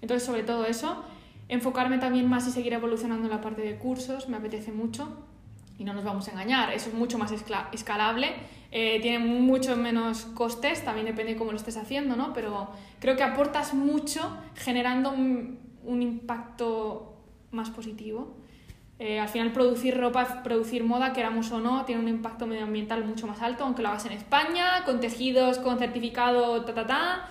Entonces, sobre todo eso, enfocarme también más y seguir evolucionando en la parte de cursos, me apetece mucho. Y no nos vamos a engañar, eso es mucho más escalable, eh, tiene mucho menos costes, también depende de cómo lo estés haciendo, ¿no? Pero creo que aportas mucho generando un impacto más positivo. Eh, al final producir ropa, producir moda, queramos o no, tiene un impacto medioambiental mucho más alto, aunque lo hagas en España, con tejidos, con certificado, ta, ta, ta.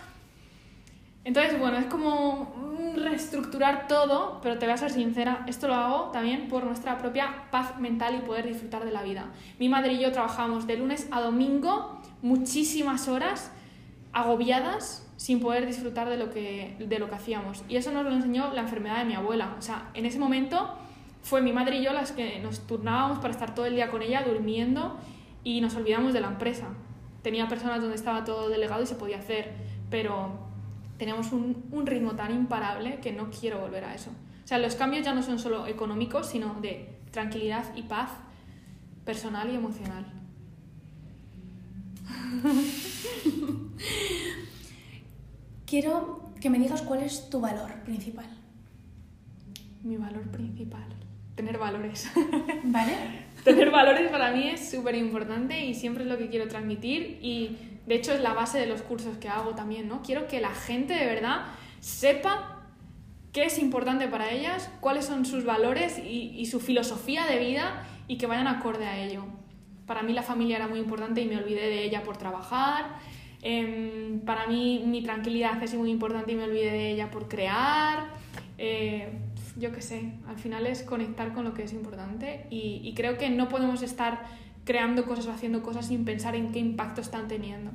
Entonces, bueno, es como reestructurar todo, pero te voy a ser sincera, esto lo hago también por nuestra propia paz mental y poder disfrutar de la vida. Mi madre y yo trabajamos de lunes a domingo muchísimas horas agobiadas sin poder disfrutar de lo que, de lo que hacíamos. Y eso nos lo enseñó la enfermedad de mi abuela. O sea, en ese momento fue mi madre y yo las que nos turnábamos para estar todo el día con ella durmiendo y nos olvidamos de la empresa. Tenía personas donde estaba todo delegado y se podía hacer, pero teníamos un, un ritmo tan imparable que no quiero volver a eso. O sea, los cambios ya no son solo económicos, sino de tranquilidad y paz personal y emocional. Quiero que me digas cuál es tu valor principal. Mi valor principal. Tener valores. ¿Vale? Tener valores para mí es súper importante y siempre es lo que quiero transmitir y de hecho es la base de los cursos que hago también, ¿no? Quiero que la gente de verdad sepa qué es importante para ellas, cuáles son sus valores y, y su filosofía de vida y que vayan acorde a ello. Para mí la familia era muy importante y me olvidé de ella por trabajar. Em, para mí mi tranquilidad es muy importante y me olvidé de ella por crear. Eh, yo qué sé, al final es conectar con lo que es importante y, y creo que no podemos estar creando cosas o haciendo cosas sin pensar en qué impacto están teniendo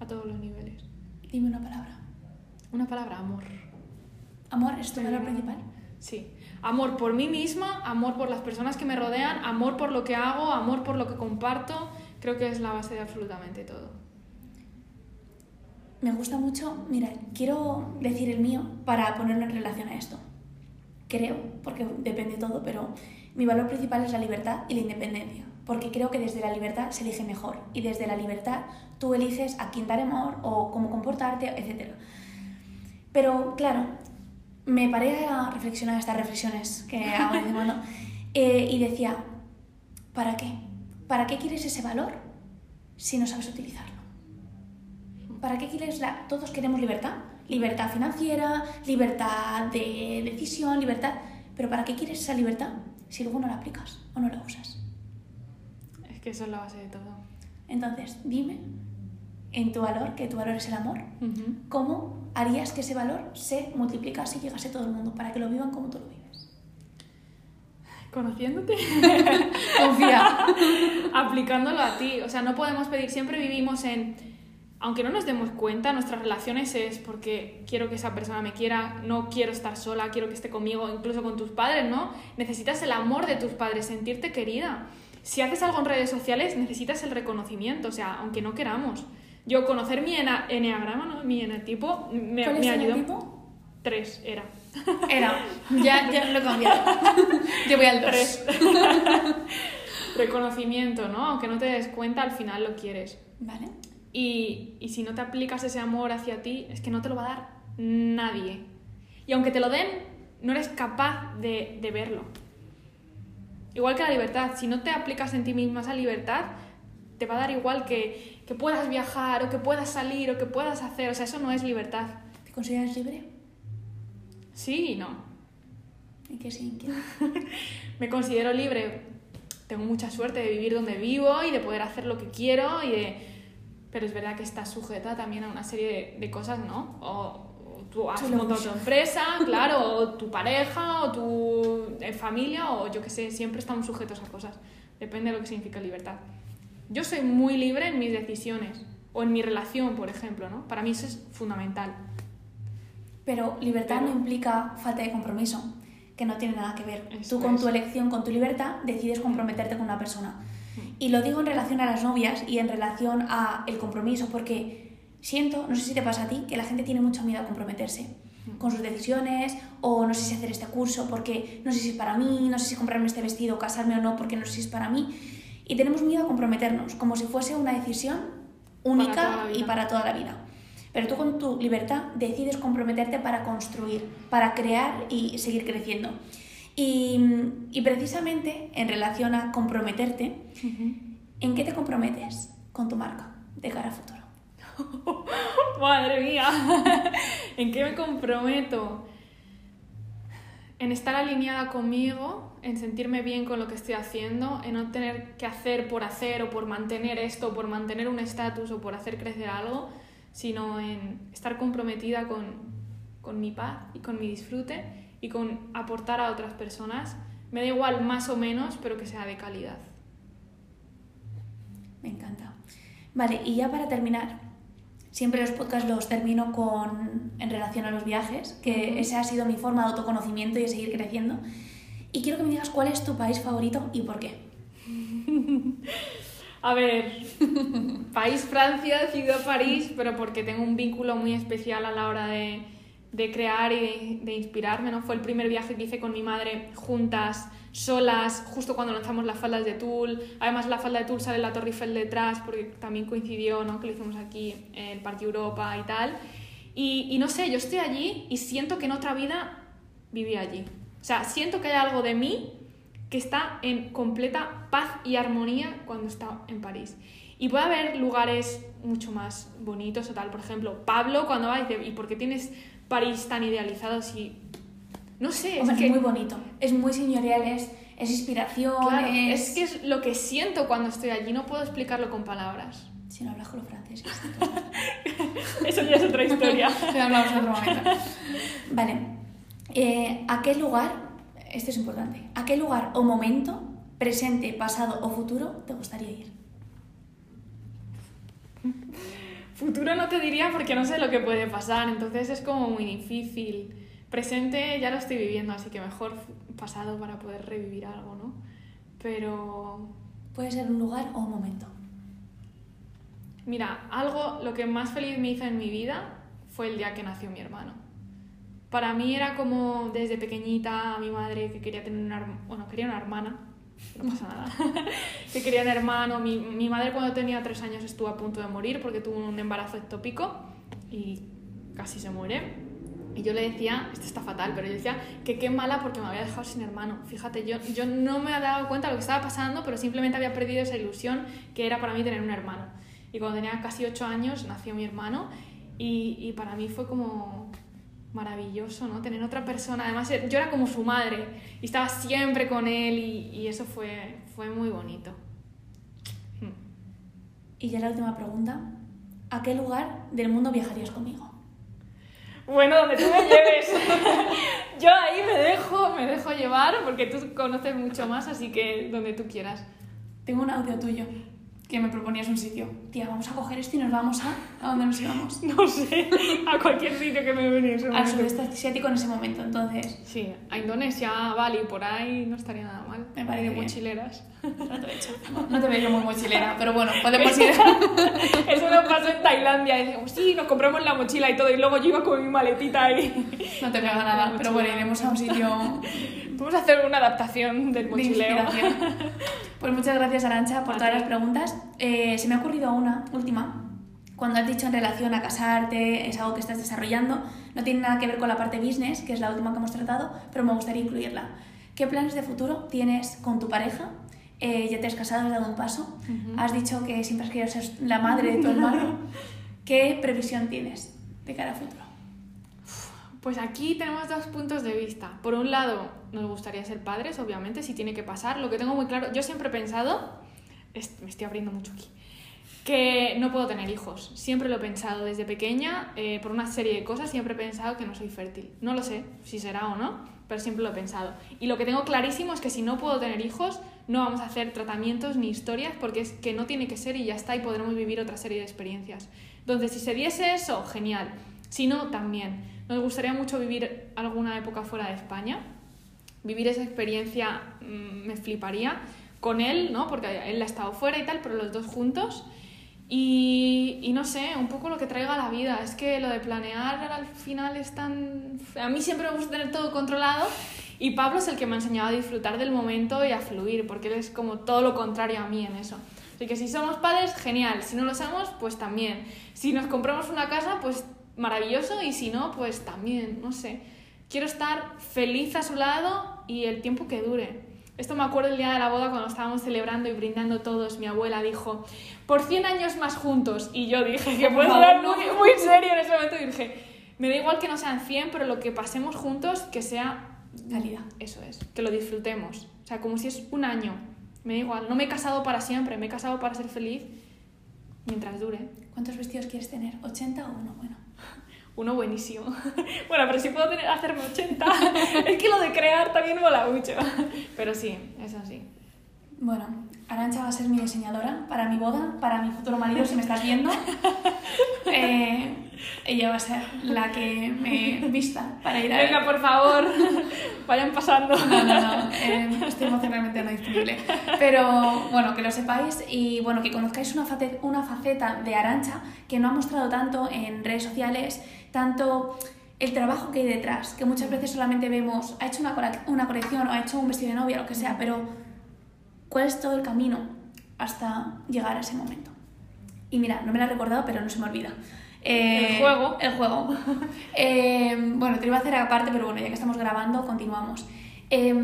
a todos los niveles. Dime una palabra. Una palabra, amor. ¿Amor es tu valor principal? Sí. Amor por mí misma, amor por las personas que me rodean, amor por lo que hago, amor por lo que comparto. Creo que es la base de absolutamente todo. Me gusta mucho, mira, quiero decir el mío para ponerlo en relación a esto. Creo, porque depende todo, pero mi valor principal es la libertad y la independencia, porque creo que desde la libertad se elige mejor y desde la libertad tú eliges a quién dar amor o cómo comportarte, etc. Pero claro, me paré a reflexionar estas reflexiones que hago de cuando eh, y decía, ¿para qué? ¿Para qué quieres ese valor si no sabes utilizarlo? ¿Para qué quieres la... Todos queremos libertad. Libertad financiera, libertad de decisión, libertad... Pero ¿para qué quieres esa libertad si luego no la aplicas o no la usas? Es que eso es la base de todo. Entonces, dime, en tu valor, que tu valor es el amor. ¿cómo harías que ese valor se multiplicase y llegase a todo el mundo para que lo vivan como tú lo vives? Conociéndote. Confía. aplicándolo a ti. O sea, no podemos pedir, siempre vivimos en, aunque no nos demos cuenta, nuestras relaciones es porque quiero que esa persona me quiera, no quiero estar sola, quiero que esté conmigo, incluso con tus padres, ¿no? Necesitas el amor de tus padres, sentirte querida. Si haces algo en redes sociales, necesitas el reconocimiento, o sea, aunque no queramos. Yo conocer mi eneagrama, ¿no? Mi enetipo, me, ¿Cuál me es ayudó. Tres era. Era. Ya, ya lo he cambiado. Yo voy al 3. reconocimiento, ¿no? Aunque no te des cuenta, al final lo quieres. Vale. Y, y si no te aplicas ese amor hacia ti, es que no te lo va a dar nadie. Y aunque te lo den, no eres capaz de, de verlo. Igual que la libertad, si no te aplicas en ti misma esa libertad, te va a dar igual que, que puedas viajar o que puedas salir o que puedas hacer. O sea, eso no es libertad. ¿Te consideras libre? Sí y no. ¿Y qué sí? ¿Qué? Me considero libre. Tengo mucha suerte de vivir donde vivo y de poder hacer lo que quiero y de... Pero es verdad que estás sujeta también a una serie de, de cosas, ¿no? O, o tú has Tú lo montado tu empresa, claro, o tu pareja, o tu eh, familia, o yo qué sé, siempre estamos sujetos a cosas. Depende de lo que significa libertad. Yo soy muy libre en mis decisiones, o en mi relación, por ejemplo, ¿no? Para mí eso es fundamental. Pero libertad Pero- no implica falta de compromiso, que no tiene nada que ver. Eso Tú con es. tu elección, con tu libertad, decides comprometerte con una persona. Y lo digo en relación a las novias y en relación a el compromiso, porque siento, no sé si te pasa a ti, que la gente tiene mucho miedo a comprometerse con sus decisiones, o no sé si hacer este curso porque no sé si es para mí, no sé si comprarme este vestido, casarme o no porque no sé si es para mí. Y tenemos miedo a comprometernos, como si fuese una decisión única y para toda la vida. Pero tú con tu libertad decides comprometerte para construir, para crear y seguir creciendo. Y, y precisamente en relación a comprometerte, ¿en qué te comprometes con tu marca de cara a futuro? Madre mía, ¿en qué me comprometo? En estar alineada conmigo, en sentirme bien con lo que estoy haciendo, en no tener que hacer por hacer o por mantener esto, o por mantener un estatus o por hacer crecer algo, sino en estar comprometida con, con mi paz y con mi disfrute y con aportar a otras personas. Me da igual más o menos, pero que sea de calidad. Me encanta. Vale, y ya para terminar, siempre los podcasts los termino con en relación a los viajes, que esa ha sido mi forma de autoconocimiento y de seguir creciendo. Y quiero que me digas cuál es tu país favorito y por qué. A ver, país Francia, ciudad París, pero porque tengo un vínculo muy especial a la hora de, de crear y de, de inspirarme, ¿no? Fue el primer viaje que hice con mi madre juntas, solas, justo cuando lanzamos las faldas de Tul. Además, la falda de Tul sale la Torre Eiffel detrás, porque también coincidió, ¿no? Que lo hicimos aquí en el Parque Europa y tal. Y, y no sé, yo estoy allí y siento que en otra vida viví allí. O sea, siento que hay algo de mí que está en completa paz y armonía cuando está en París. Y puede haber lugares mucho más bonitos o tal. Por ejemplo, Pablo cuando va dice, ¿y por qué tienes París tan idealizado si... No sé, es Hombre, que... es muy bonito, es muy señorial, es, es inspiración, Claro, es... es que es lo que siento cuando estoy allí, no puedo explicarlo con palabras. Si no hablas con los franceses. Eso ya es otra historia. Ya hablamos en otro momento. Vale. Eh, ¿A qué lugar, esto es importante, a qué lugar o momento, presente, pasado o futuro, te gustaría ir? Futuro no te diría porque no sé lo que puede pasar, entonces es como muy difícil. Presente ya lo estoy viviendo, así que mejor pasado para poder revivir algo, ¿no? Pero Puede ser un lugar o un momento. mira, algo, lo que más feliz me hizo en mi vida fue el día que nació mi hermano. Para mí era como desde pequeñita mi madre que quería tener una, bueno, quería una hermana, no pasa nada, que quería un hermano. Mi, mi madre cuando tenía tres años estuvo a punto de morir porque tuvo un embarazo ectópico y casi se muere. Y yo le decía, esto está fatal, pero yo decía que qué mala porque me había dejado sin hermano. Fíjate, yo, yo no me había dado cuenta de lo que estaba pasando, pero simplemente había perdido esa ilusión que era para mí tener un hermano. Y cuando tenía casi ocho años nació mi hermano y, y para mí fue como maravilloso, ¿no? Tener otra persona. Además, yo era como su madre y estaba siempre con él y, y eso fue, fue muy bonito. Y ya la última pregunta. ¿A qué lugar del mundo viajarías conmigo? Bueno, donde tú me lleves. Yo ahí me dejo, me dejo llevar porque tú conoces mucho más, así que donde tú quieras. Tengo un audio tuyo que me proponías un sitio. Tía, vamos a coger esto y nos vamos a... ¿A dónde nos íbamos? No sé, a cualquier sitio que me viniese. Al sudeste asiático en ese momento, entonces... Sí, a Indonesia, a Bali, por ahí no estaría nada mal. Me parece de bien. mochileras. Trato hecho. No, no te veo muy mochilera, pero bueno, podemos ir. Eso nos pasó en Tailandia. Y decíamos, sí, nos compramos la mochila y todo. Y luego yo iba con mi maletita ahí. No te pega nada, pero bueno, iremos a un sitio Vamos a hacer una adaptación del de mochileo. inspiración. Pues muchas gracias, Arancha, por A todas ti. las preguntas. Eh, se me ha ocurrido una última. Cuando has dicho en relación a casarte, es algo que estás desarrollando, no tiene nada que ver con la parte business, que es la última que hemos tratado, pero me gustaría incluirla. ¿Qué planes de futuro tienes con tu pareja? Eh, ya te has casado, has dado un paso. Ujú. Has dicho que siempre has querido ser la madre de tu hermano. ¿Qué previsión tienes de cara a futuro? Pues aquí tenemos dos puntos de vista. Por un lado, nos gustaría ser padres, obviamente, si tiene que pasar. Lo que tengo muy claro, yo siempre he pensado, me estoy abriendo mucho aquí, que no puedo tener hijos. Siempre lo he pensado desde pequeña, eh, por una serie de cosas, siempre he pensado que no soy fértil. No lo sé si será o no, pero siempre lo he pensado. Y lo que tengo clarísimo es que si no puedo tener hijos, no vamos a hacer tratamientos ni historias, porque es que no tiene que ser y ya está, y podremos vivir otra serie de experiencias. Entonces, si se diese eso, genial. Si no, también. Nos gustaría mucho vivir alguna época fuera de España. Vivir esa experiencia mm, me fliparía con él, ¿no? Porque él ha estado fuera y tal, pero los dos juntos. Y, y no sé, un poco lo que traiga la vida. Es que lo de planear al final es tan... A mí siempre me gusta tener todo controlado y Pablo es el que me ha enseñado a disfrutar del momento y a fluir, porque él es como todo lo contrario a mí en eso. Así que si somos padres, genial. Si no lo somos, pues también. Si nos compramos una casa, pues maravilloso. Y si no, pues también, no sé. Quiero estar feliz a su lado y el tiempo que dure. Esto me acuerdo el día de la boda cuando estábamos celebrando y brindando todos. Mi abuela dijo, por 100 años más juntos. Y yo dije, que puede favor, muy, muy serio en ese momento. Y dije, me da igual que no sean 100, pero lo que pasemos juntos, que sea Calidad. eso es, que lo disfrutemos. O sea, como si es un año. Me da igual, no me he casado para siempre, me he casado para ser feliz mientras dure. ¿Cuántos vestidos quieres tener? ¿80 o uno? Bueno. Uno buenísimo. bueno, pero si puedo tener, hacerme 80, es que lo de crear también mola mucho. Pero sí, es así. Bueno, Arancha va a ser mi diseñadora para mi boda, para mi futuro marido, si me estás viendo. Eh, ella va a ser la que me vista para ir a... Venga, por favor, vayan pasando. No, no, no, eh, estoy emocionalmente no disponible. Pero bueno, que lo sepáis y bueno, que conozcáis una, fate- una faceta de Arancha que no ha mostrado tanto en redes sociales, tanto el trabajo que hay detrás, que muchas veces solamente vemos, ha hecho una, una colección o ha hecho un vestido de novia, lo que sea, pero ¿cuál es todo el camino hasta llegar a ese momento? Y mira, no me la he recordado, pero no se me olvida. Eh, El juego. El juego. Eh, bueno, te lo iba a hacer aparte, pero bueno, ya que estamos grabando, continuamos. Eh,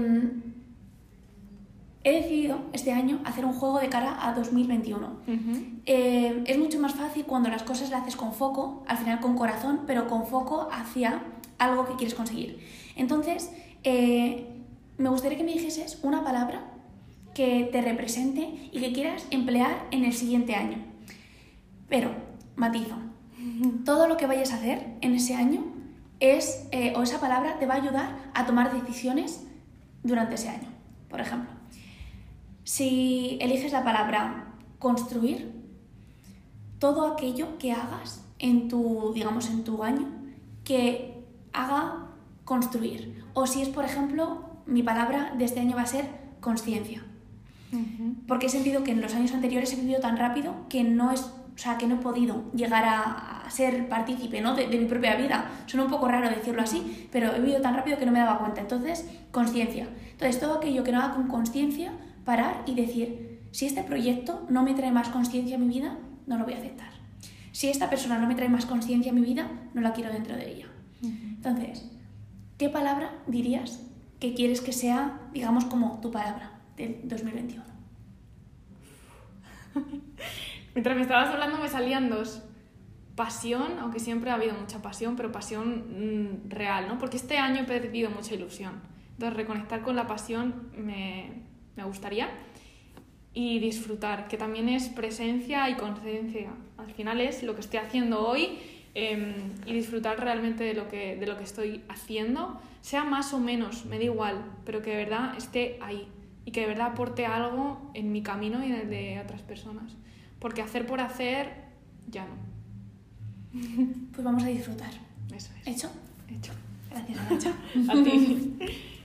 he decidido este año hacer un juego de cara a 2021. Ujú. Eh, es mucho más fácil cuando las cosas las haces con foco, al final con corazón, pero con foco hacia algo que quieres conseguir. Entonces, eh, me gustaría que me dijeses una palabra que te represente y que quieras emplear en el siguiente año. Pero, matizo, todo lo que vayas a hacer en ese año es, eh, o esa palabra te va a ayudar a tomar decisiones durante ese año. Por ejemplo, si eliges la palabra construir, todo aquello que hagas en tu, digamos, en tu año, que haga construir. O si es, por ejemplo, mi palabra de este año va a ser conciencia. Porque he sentido que en los años anteriores he vivido tan rápido que no es, o sea, que no he podido llegar a, a ser partícipe ¿no? de, de mi propia vida. Suena un poco raro decirlo así, pero he vivido tan rápido que no me daba cuenta. Entonces, conciencia. Entonces, todo aquello que no haga con conciencia, parar y decir, si este proyecto no me trae más conciencia a mi vida, no lo voy a aceptar. Si esta persona no me trae más conciencia a mi vida, no la quiero dentro de ella. Entonces, ¿qué palabra dirías que quieres que sea, digamos, como tu palabra del 2021? Mientras me estabas hablando me salían dos. Pasión, aunque siempre ha habido mucha pasión, pero pasión mm, real, ¿no? Porque este año he perdido mucha ilusión. Entonces, reconectar con la pasión me, me gustaría. Y disfrutar, que también es presencia y conciencia. Al final es lo que estoy haciendo hoy em, y disfrutar realmente de lo, que, de lo que estoy haciendo, sea más o menos, me da igual, pero que de verdad esté ahí y que de verdad aporte algo en mi camino y en el de otras personas. Porque hacer por hacer, ya no. Pues vamos a disfrutar. Eso es. ¿Hecho? Hecho. Gracias, Arancha. A ti.